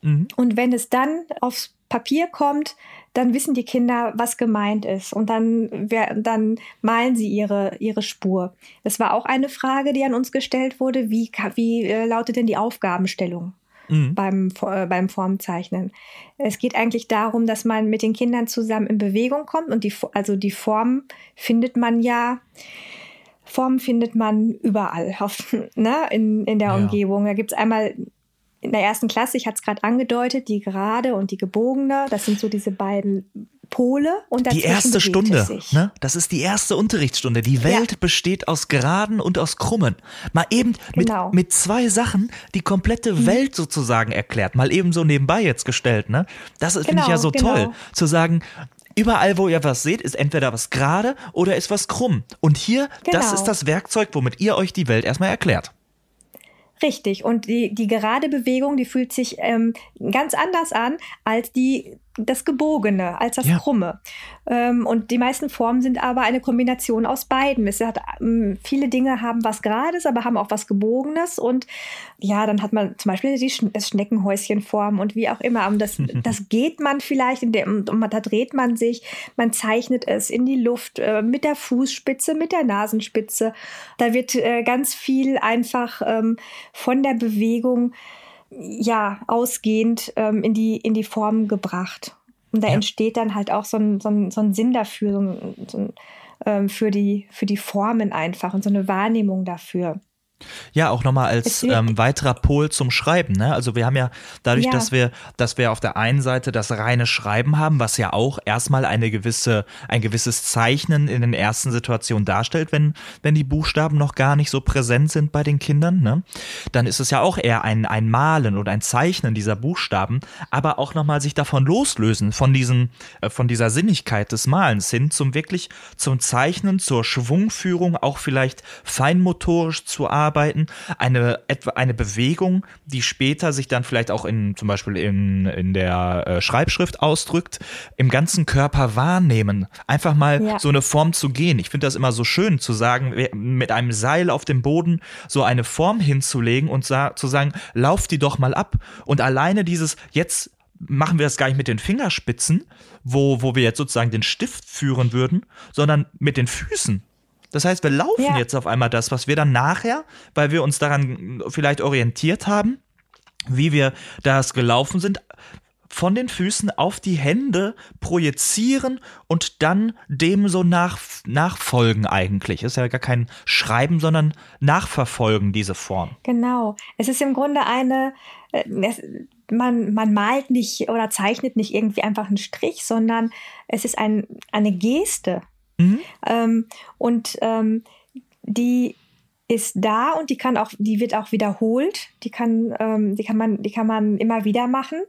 Mhm. Und wenn es dann aufs Papier kommt, dann wissen die Kinder, was gemeint ist. Und dann, dann malen sie ihre, ihre Spur. Das war auch eine Frage, die an uns gestellt wurde. Wie, wie äh, lautet denn die Aufgabenstellung? Mhm. Beim, äh, beim Formzeichnen. Es geht eigentlich darum, dass man mit den Kindern zusammen in Bewegung kommt und die, also die Form findet man ja, Form findet man überall ne, in, in der ja. Umgebung. Da gibt es einmal in der ersten Klasse, ich hatte es gerade angedeutet, die gerade und die gebogene, das sind so diese beiden Pole und die erste Stunde, ne? Das ist die erste Unterrichtsstunde. Die Welt ja. besteht aus Geraden und aus Krummen. Mal eben genau. mit, mit zwei Sachen die komplette mhm. Welt sozusagen erklärt. Mal eben so nebenbei jetzt gestellt, ne? Das genau, finde ich ja so genau. toll, zu sagen, Überall, wo ihr was seht, ist entweder was gerade oder ist was krumm. Und hier, das genau. ist das Werkzeug, womit ihr euch die Welt erstmal erklärt. Richtig. Und die, die gerade Bewegung, die fühlt sich ähm, ganz anders an als die das Gebogene, als das ja. Krumme. Ähm, und die meisten Formen sind aber eine Kombination aus beiden. Es hat, ähm, viele Dinge haben was Gerades, aber haben auch was Gebogenes. Und ja, dann hat man zum Beispiel die Sch das Schneckenhäuschenform und wie auch immer. Und das, das geht man vielleicht, in der, und da dreht man sich, man zeichnet es in die Luft äh, mit der Fußspitze, mit der Nasenspitze. Da wird äh, ganz viel einfach ähm, von der Bewegung ja, ausgehend ähm, in, die, in die Form gebracht. Und da ja. entsteht dann halt auch so ein, so ein, so ein Sinn dafür, so ein, so ein, ähm, für, die, für die Formen einfach und so eine Wahrnehmung dafür. Ja, auch nochmal als ähm, weiterer Pol zum Schreiben. Ne? Also wir haben ja dadurch, ja. dass wir, dass wir auf der einen Seite das reine Schreiben haben, was ja auch erstmal eine gewisse, ein gewisses Zeichnen in den ersten Situationen darstellt, wenn, wenn die Buchstaben noch gar nicht so präsent sind bei den Kindern, ne? dann ist es ja auch eher ein, ein Malen oder ein Zeichnen dieser Buchstaben, aber auch nochmal sich davon loslösen, von diesen, äh, von dieser Sinnigkeit des Malens hin zum wirklich zum Zeichnen, zur Schwungführung, auch vielleicht feinmotorisch zu arbeiten arbeiten, eine, etwa eine Bewegung, die später sich dann vielleicht auch in, zum Beispiel in, in der äh, Schreibschrift ausdrückt, im ganzen Körper wahrnehmen. Einfach mal ja. so eine Form zu gehen. Ich finde das immer so schön zu sagen, mit einem Seil auf dem Boden so eine Form hinzulegen und sa zu sagen, lauf die doch mal ab. Und alleine dieses, jetzt machen wir das gar nicht mit den Fingerspitzen, wo, wo wir jetzt sozusagen den Stift führen würden, sondern mit den Füßen. Das heißt, wir laufen ja. jetzt auf einmal das, was wir dann nachher, weil wir uns daran vielleicht orientiert haben, wie wir das gelaufen sind, von den Füßen auf die Hände projizieren und dann dem so nach, nachfolgen eigentlich. Ist ja gar kein Schreiben, sondern nachverfolgen diese Form. Genau. Es ist im Grunde eine, äh, es, man, man malt nicht oder zeichnet nicht irgendwie einfach einen Strich, sondern es ist ein, eine Geste. Mhm. Ähm, und ähm, die ist da und die kann auch, die wird auch wiederholt. Die kann, ähm, die kann man, die kann man immer wieder machen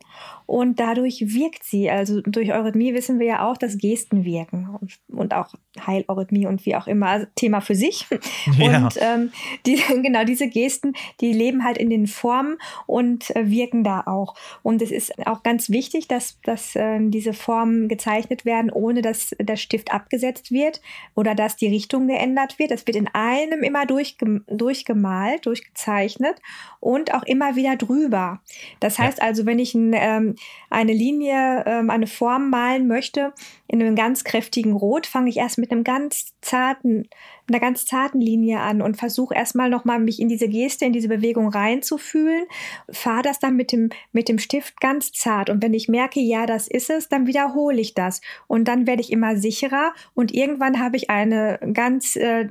und dadurch wirkt sie. Also durch Eurythmie wissen wir ja auch, dass Gesten wirken und, und auch Heileurythmie und wie auch immer also Thema für sich. Ja. Und ähm, die, genau diese Gesten, die leben halt in den Formen und äh, wirken da auch. Und es ist auch ganz wichtig, dass, dass äh, diese Formen gezeichnet werden, ohne dass der Stift abgesetzt wird oder dass die Richtung geändert wird. Das wird in einem immer durchgemacht durchgemalt, durchgezeichnet und auch immer wieder drüber. Das heißt ja. also, wenn ich ein, ähm, eine Linie, ähm, eine Form malen möchte in einem ganz kräftigen Rot, fange ich erst mit einem ganz zarten, einer ganz zarten Linie an und versuche erstmal nochmal mich in diese Geste, in diese Bewegung reinzufühlen, fahre das dann mit dem, mit dem Stift ganz zart. Und wenn ich merke, ja, das ist es, dann wiederhole ich das. Und dann werde ich immer sicherer und irgendwann habe ich eine ganz äh,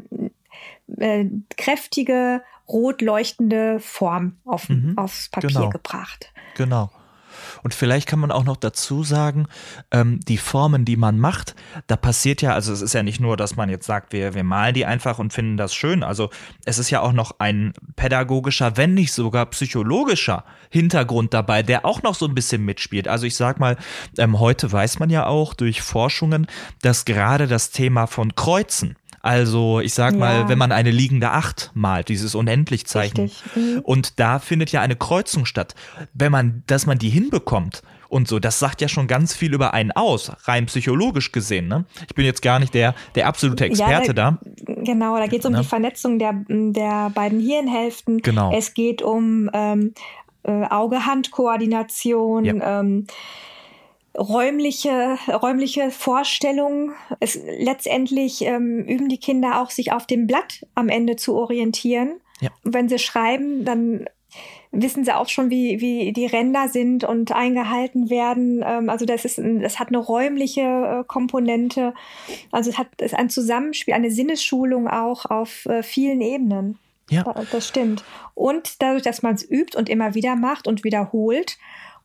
äh, kräftige, rot leuchtende Form auf, mhm, aufs Papier genau. gebracht. Genau. Und vielleicht kann man auch noch dazu sagen, ähm, die Formen, die man macht, da passiert ja, also es ist ja nicht nur, dass man jetzt sagt, wir, wir malen die einfach und finden das schön. Also es ist ja auch noch ein pädagogischer, wenn nicht sogar psychologischer Hintergrund dabei, der auch noch so ein bisschen mitspielt. Also ich sag mal, ähm, heute weiß man ja auch durch Forschungen, dass gerade das Thema von Kreuzen, also ich sag mal, wenn man eine liegende Acht malt, dieses Unendlichzeichen, mhm. und da findet ja eine Kreuzung statt. Wenn man, dass man die hinbekommt und so, das sagt ja schon ganz viel über einen aus, rein psychologisch gesehen. Ne? Ich bin jetzt gar nicht der, der absolute Experte ja, da, da. Genau, da geht es um ne? die Vernetzung der, der beiden Hirnhälften. Genau. Es geht um ähm, äh, Auge-Hand-Koordination. Ja. Ähm, räumliche, räumliche Vorstellungen. Es, letztendlich ähm, üben die Kinder auch, sich auf dem Blatt am Ende zu orientieren. Ja. wenn sie schreiben, dann wissen sie auch schon, wie, wie die Ränder sind und eingehalten werden. Ähm, also das ist, das hat eine räumliche äh, Komponente. Also es hat es ist ein Zusammenspiel, eine Sinnesschulung auch auf äh, vielen Ebenen. Ja. Das stimmt. Und dadurch, dass man es übt und immer wieder macht und wiederholt,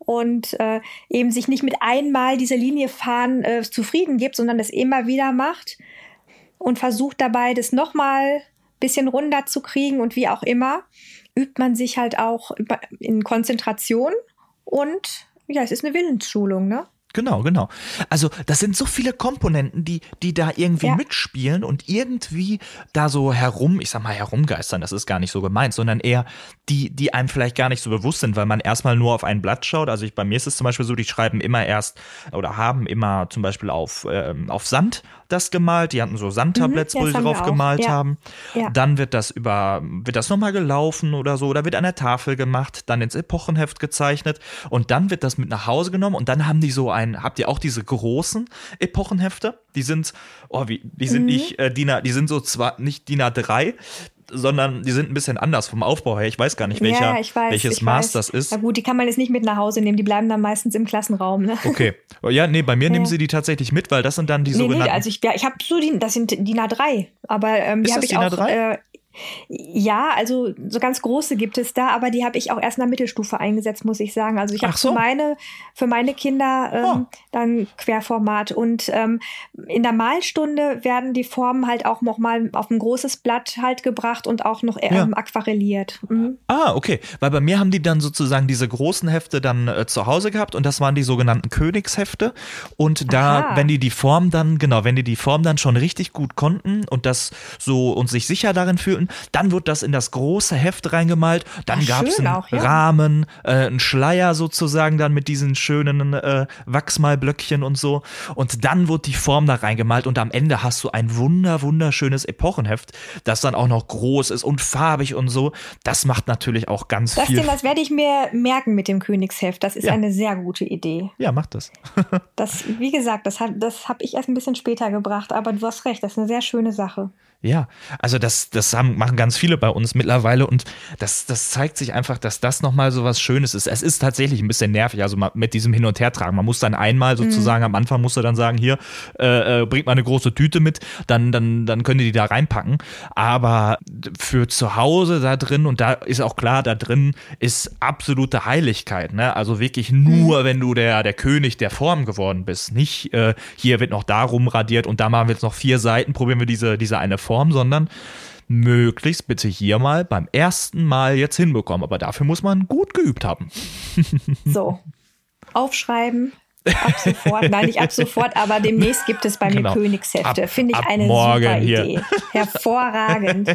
und äh, eben sich nicht mit einmal diese Linie fahren äh, zufrieden gibt, sondern das immer wieder macht und versucht dabei, das nochmal bisschen runder zu kriegen und wie auch immer, übt man sich halt auch in Konzentration und ja, es ist eine Willensschulung, ne? Genau, genau. Also das sind so viele Komponenten, die, die da irgendwie ja. mitspielen und irgendwie da so herum, ich sag mal herumgeistern, das ist gar nicht so gemeint, sondern eher die, die einem vielleicht gar nicht so bewusst sind, weil man erstmal nur auf ein Blatt schaut. Also ich, bei mir ist es zum Beispiel so, die schreiben immer erst oder haben immer zum Beispiel auf, ähm, auf Sand das gemalt. Die hatten so Sandtabletts, mhm, wo sie drauf gemalt ja. haben. Ja. Dann wird das über, wird das nochmal gelaufen oder so, oder wird an der Tafel gemacht, dann ins Epochenheft gezeichnet und dann wird das mit nach Hause genommen und dann haben die so ein, habt ihr auch diese großen Epochenhefte? Die sind, oh, wie, die sind mhm. nicht äh, DIN, die sind so zwar nicht DIN A3, sondern die sind ein bisschen anders vom Aufbau her. Ich weiß gar nicht, welcher, ja, weiß, welches Maß weiß. das ist. Na gut, die kann man jetzt nicht mit nach Hause nehmen, die bleiben dann meistens im Klassenraum. Ne? Okay. Ja, nee, bei mir ja. nehmen sie die tatsächlich mit, weil das sind dann die nee, sogenannten. Nee, also ich, ja, ich habe so die, das sind DIN A3, aber ähm, die habe ich auch. Äh, ja, also so ganz große gibt es da, aber die habe ich auch erst in der Mittelstufe eingesetzt, muss ich sagen. Also ich habe so. für meine für meine Kinder ähm, oh. dann Querformat und ähm, in der Malstunde werden die Formen halt auch noch mal auf ein großes Blatt halt gebracht und auch noch ähm, ja. aquarelliert. Mhm. Ah, okay, weil bei mir haben die dann sozusagen diese großen Hefte dann äh, zu Hause gehabt und das waren die sogenannten Königshefte und da, Aha. wenn die die Form dann genau, wenn die die Form dann schon richtig gut konnten und das so und sich sicher darin fühlten Dann wird das in das große Heft reingemalt. Dann gab es einen auch, ja. Rahmen, äh, einen Schleier sozusagen dann mit diesen schönen äh, Wachsmalblöckchen und so. Und dann wird die Form da reingemalt und am Ende hast du ein wunder, wunderschönes Epochenheft, das dann auch noch groß ist und farbig und so. Das macht natürlich auch ganz das viel. Denn, das werde ich mir merken mit dem Königsheft. Das ist ja. eine sehr gute Idee. Ja, mach das. das, wie gesagt, das, das habe ich erst ein bisschen später gebracht, aber du hast recht, das ist eine sehr schöne Sache. Ja, also das, das haben, machen ganz viele bei uns mittlerweile und das, das zeigt sich einfach, dass das nochmal so was Schönes ist. Es ist tatsächlich ein bisschen nervig, also mit diesem Hin- und Hertragen. Man muss dann einmal sozusagen, mhm. am Anfang musst du dann sagen, hier, äh, äh, bringt mal eine große Tüte mit, dann, dann, dann können die die da reinpacken. Aber für zu Hause da drin, und da ist auch klar, da drin ist absolute Heiligkeit. Ne? Also wirklich nur, mhm. wenn du der, der König der Form geworden bist. Nicht, äh, hier wird noch darum radiert und da machen wir jetzt noch vier Seiten, probieren wir diese, diese eine Form, sondern möglichst bitte hier mal beim ersten Mal jetzt hinbekommen. Aber dafür muss man gut geübt haben. So, aufschreiben, Ab sofort, nein, nicht ab sofort, aber demnächst gibt es bei mir genau. Königshefte. Finde ich eine super hier. Idee. Hervorragend.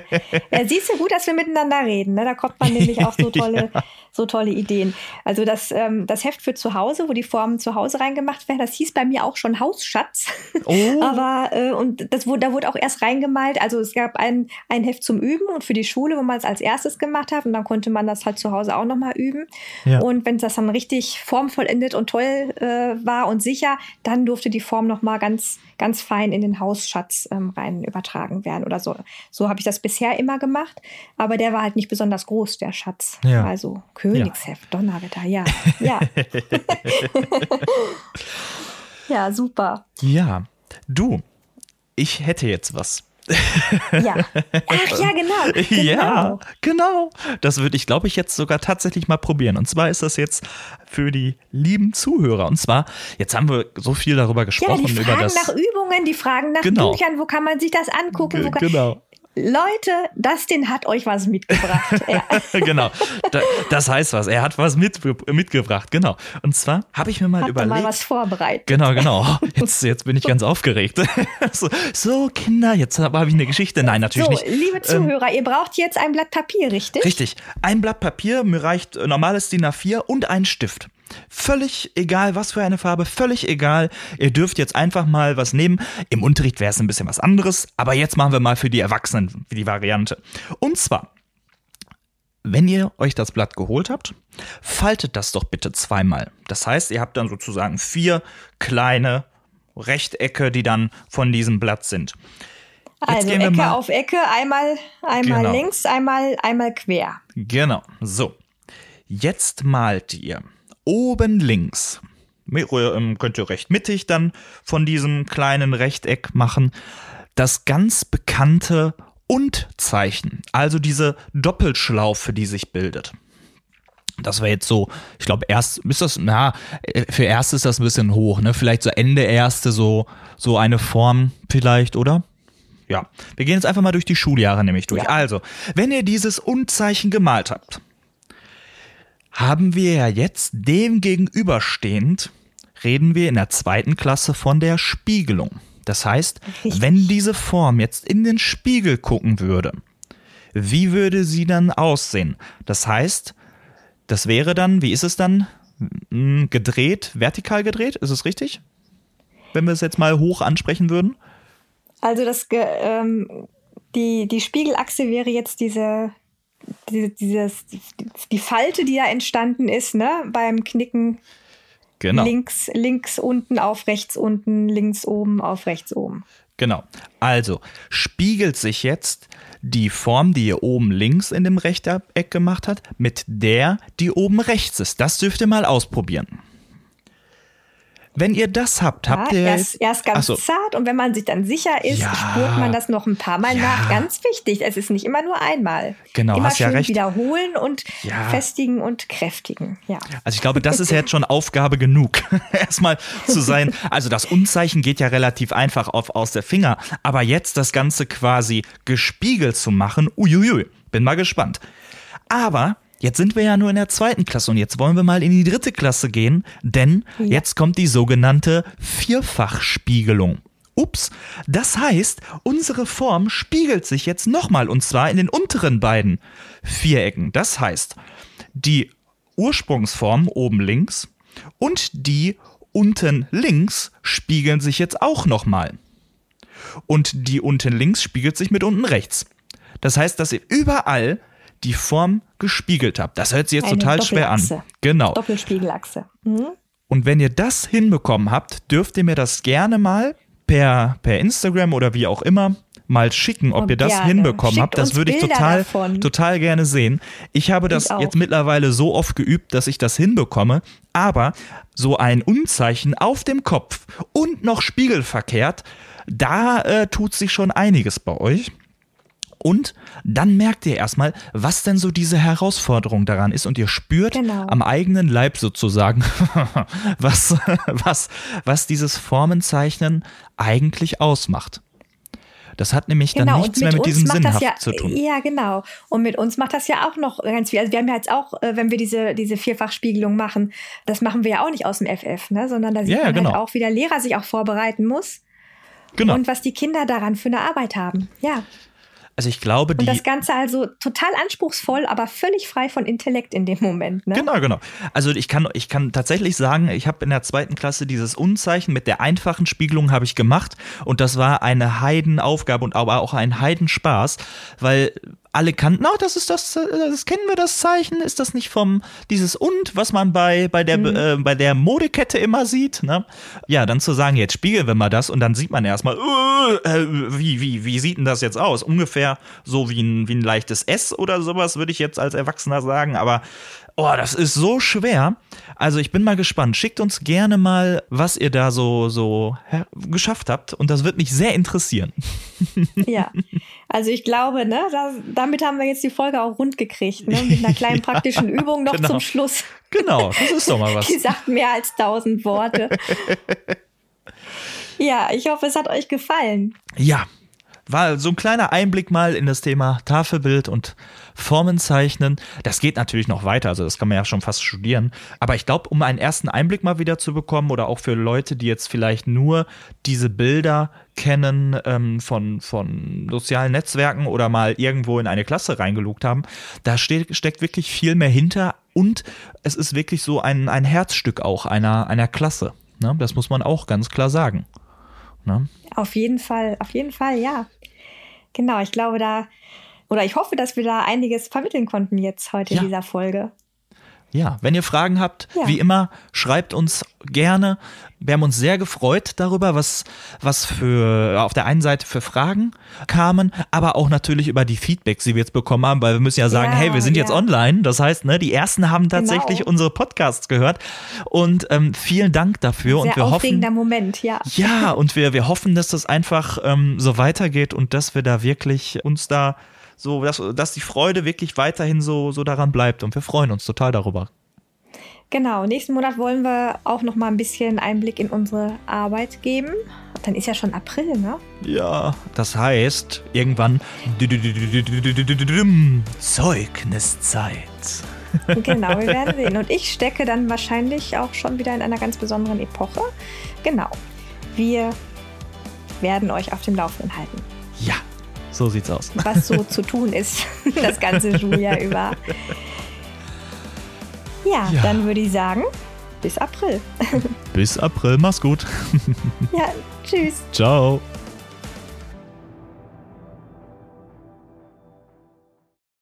ja, siehst du gut, dass wir miteinander reden. Ne? Da kommt man nämlich auch so tolle, ja. so tolle Ideen. Also das, ähm, das Heft für zu Hause, wo die Formen zu Hause reingemacht werden, das hieß bei mir auch schon Hausschatz. Oh. aber äh, und das wurde, da wurde auch erst reingemalt. Also es gab ein, ein Heft zum Üben und für die Schule, wo man es als erstes gemacht hat. Und dann konnte man das halt zu Hause auch nochmal üben. Ja. Und wenn das dann richtig formvollendet und toll äh, war und sicher, dann durfte die Form noch mal ganz, ganz fein in den Hausschatz ähm, rein übertragen werden oder so. So habe ich das bisher immer gemacht, aber der war halt nicht besonders groß, der Schatz. Ja. Also Königsheft, ja. Donnerwetter, ja, ja. ja, super. Ja, du, ich hätte jetzt was ja. Ach ja, genau. genau. Ja, genau. Das würde ich, glaube ich, jetzt sogar tatsächlich mal probieren. Und zwar ist das jetzt für die lieben Zuhörer. Und zwar, jetzt haben wir so viel darüber gesprochen. Ja, die fragen über das, nach Übungen, die fragen nach genau. Büchern, wo kann man sich das angucken? Kann, genau. Leute, Dustin hat euch was mitgebracht. Ja. genau. Das heißt was. Er hat was mit, mitgebracht. Genau. Und zwar habe ich mir mal hat überlegt. mal was vorbereitet. Genau, genau. Jetzt, jetzt bin ich ganz aufgeregt. so, so, Kinder, jetzt habe ich eine Geschichte. Nein, natürlich so, nicht. Liebe Zuhörer, ähm, ihr braucht jetzt ein Blatt Papier, richtig? Richtig. Ein Blatt Papier, mir reicht normales DIN A4 und ein Stift. Völlig egal, was für eine Farbe, völlig egal. Ihr dürft jetzt einfach mal was nehmen. Im Unterricht wäre es ein bisschen was anderes, aber jetzt machen wir mal für die Erwachsenen die Variante. Und zwar, wenn ihr euch das Blatt geholt habt, faltet das doch bitte zweimal. Das heißt, ihr habt dann sozusagen vier kleine Rechtecke, die dann von diesem Blatt sind. Jetzt also Ecke auf Ecke, einmal, einmal genau. links, einmal, einmal quer. Genau, so. Jetzt malt ihr oben links, ähm, könnt ihr recht mittig dann von diesem kleinen Rechteck machen, das ganz bekannte Und-Zeichen, also diese Doppelschlaufe, die sich bildet. Das wäre jetzt so, ich glaube, erst ist das, na, äh, für erst ist das ein bisschen hoch, ne? Vielleicht so Ende erste, so, so eine Form vielleicht, oder? Ja. Wir gehen jetzt einfach mal durch die Schuljahre nämlich durch. Ja. Also, wenn ihr dieses Und-Zeichen gemalt habt, haben wir ja jetzt dem gegenüberstehend, reden wir in der zweiten Klasse von der Spiegelung. Das heißt, Richtig. wenn diese Form jetzt in den Spiegel gucken würde, wie würde sie dann aussehen? Das heißt, das wäre dann, wie ist es dann? Hm, gedreht, vertikal gedreht, ist es richtig? Wenn wir es jetzt mal hoch ansprechen würden? Also das, ähm, die, die Spiegelachse wäre jetzt diese, die, dieses, die Falte, die da entstanden ist, ne, beim Knicken. Genau. Links, links unten auf rechts unten, links oben auf rechts oben. Genau. Also spiegelt sich jetzt die Form, die ihr oben links in dem Rechteck gemacht habt, mit der, die oben rechts ist. Das dürft ihr mal ausprobieren. Wenn ihr das habt, ja, habt ihr. Erst, erst ganz so. zart und wenn man sich dann sicher ist, ja, spürt man das noch ein paar Mal ja. nach. Ganz wichtig, es ist nicht immer nur einmal. Genau, immer hast schön ja recht. wiederholen und festigen und kräftigen. Ja. Also ich glaube, das ist jetzt schon Aufgabe genug, erstmal zu sein. Also das Unzeichen geht ja relativ einfach auf, aus der Finger, aber jetzt das Ganze quasi gespiegelt zu machen, uiuiui, bin mal gespannt. Aber Jetzt sind wir ja nur in der zweiten Klasse und jetzt wollen wir mal in die dritte Klasse gehen, denn ja. jetzt kommt die sogenannte Vierfachspiegelung. Ups, das heißt, unsere Form spiegelt sich jetzt nochmal und zwar in den unteren beiden Vierecken. Das heißt, die Ursprungsform oben links und die unten links spiegeln sich jetzt auch nochmal. Und die unten links spiegelt sich mit unten rechts. Das heißt, dass ihr überall die Form gespiegelt habt. Das hört sich jetzt Eine total schwer an. Genau. Doppelspiegelachse. Mhm. Und wenn ihr das hinbekommen habt, dürft ihr mir das gerne mal per, per Instagram oder wie auch immer mal schicken, ob oh, ihr das gerne. hinbekommen Schickt habt. Das würde ich total, total gerne sehen. Ich habe das jetzt mittlerweile so oft geübt, dass ich das hinbekomme. Aber so ein Unzeichen auf dem Kopf und noch spiegelverkehrt, da äh, tut sich schon einiges bei euch. Und dann merkt ihr erstmal, was denn so diese Herausforderung daran ist und ihr spürt genau. am eigenen Leib sozusagen, was, was, was dieses Formenzeichnen eigentlich ausmacht. Das hat nämlich genau, dann nichts mehr mit diesem Sinnhaft ja, zu tun. Ja, genau. Und mit uns macht das ja auch noch ganz viel. Also wir haben ja jetzt auch, äh, wenn wir diese, diese Vierfachspiegelung machen, das machen wir ja auch nicht aus dem FF, ne? sondern da sieht ja, man genau. halt auch, wie der Lehrer sich auch vorbereiten muss. Genau. Und was die Kinder daran für eine Arbeit haben. Ja. Also ich glaube, die. Und das Ganze also total anspruchsvoll, aber völlig frei von Intellekt in dem Moment. Ne? Genau, genau. Also ich kann, ich kann tatsächlich sagen, ich habe in der zweiten Klasse dieses Unzeichen mit der einfachen Spiegelung habe ich gemacht und das war eine Heidenaufgabe und aber auch ein Heidenspaß, weil alle kannten, oh, das ist das, das kennen wir das Zeichen, ist das nicht vom dieses und, was man bei bei der mhm. äh, bei der Modekette immer sieht, ne? Ja, dann zu sagen, jetzt spiegeln wir mal das und dann sieht man erstmal, äh, wie wie wie sieht denn das jetzt aus? Ungefähr so wie ein wie ein leichtes S oder sowas würde ich jetzt als Erwachsener sagen, aber Oh, das ist so schwer. Also ich bin mal gespannt. Schickt uns gerne mal, was ihr da so, so geschafft habt. Und das wird mich sehr interessieren. Ja, also ich glaube, ne, das, damit haben wir jetzt die Folge auch rund gekriegt. Ne? Mit einer kleinen praktischen ja, Übung noch genau. zum Schluss. Genau, das ist doch mal was. Die sagt mehr als tausend Worte. ja, ich hoffe, es hat euch gefallen. Ja, war so ein kleiner Einblick mal in das Thema Tafelbild und Formenzeichnen. Das geht natürlich noch weiter, also das kann man ja schon fast studieren. Aber ich glaube, um einen ersten Einblick mal wieder zu bekommen oder auch für Leute, die jetzt vielleicht nur diese Bilder kennen ähm, von, von sozialen Netzwerken oder mal irgendwo in eine Klasse reingelugt haben, da steht, steckt wirklich viel mehr hinter und es ist wirklich so ein, ein Herzstück auch einer, einer Klasse. Ne? Das muss man auch ganz klar sagen. Ne? Auf jeden Fall, auf jeden Fall, ja. Genau, ich glaube, da, oder ich hoffe, dass wir da einiges vermitteln konnten jetzt heute ja. in dieser Folge. Ja, wenn ihr Fragen habt, ja. wie immer, schreibt uns gerne. Wir haben uns sehr gefreut darüber, was, was für auf der einen Seite für Fragen kamen, aber auch natürlich über die Feedbacks, die wir jetzt bekommen haben, weil wir müssen ja sagen, ja, hey, wir sind ja. jetzt online. Das heißt, ne, die ersten haben tatsächlich genau. unsere Podcasts gehört. Und ähm, vielen Dank dafür. Sehr und wir aufregender hoffen, Moment, ja. Ja, und wir, wir hoffen, dass das einfach ähm, so weitergeht und dass wir da wirklich uns da so, dass, dass die Freude wirklich weiterhin so, so daran bleibt. Und wir freuen uns total darüber. Genau, nächsten Monat wollen wir auch noch mal ein bisschen Einblick in unsere Arbeit geben. Dann ist ja schon April, ne? Ja, das heißt, irgendwann Zeugniszeit. Genau, wir werden sehen. Und ich stecke dann wahrscheinlich auch schon wieder in einer ganz besonderen Epoche. Genau. Wir werden euch auf dem Laufenden halten. Ja, so sieht's aus. Was so zu tun ist, das ganze Schuljahr über. Ja, ja. dann würde ich sagen, bis April. bis April, mach's gut. ja, tschüss. Ciao.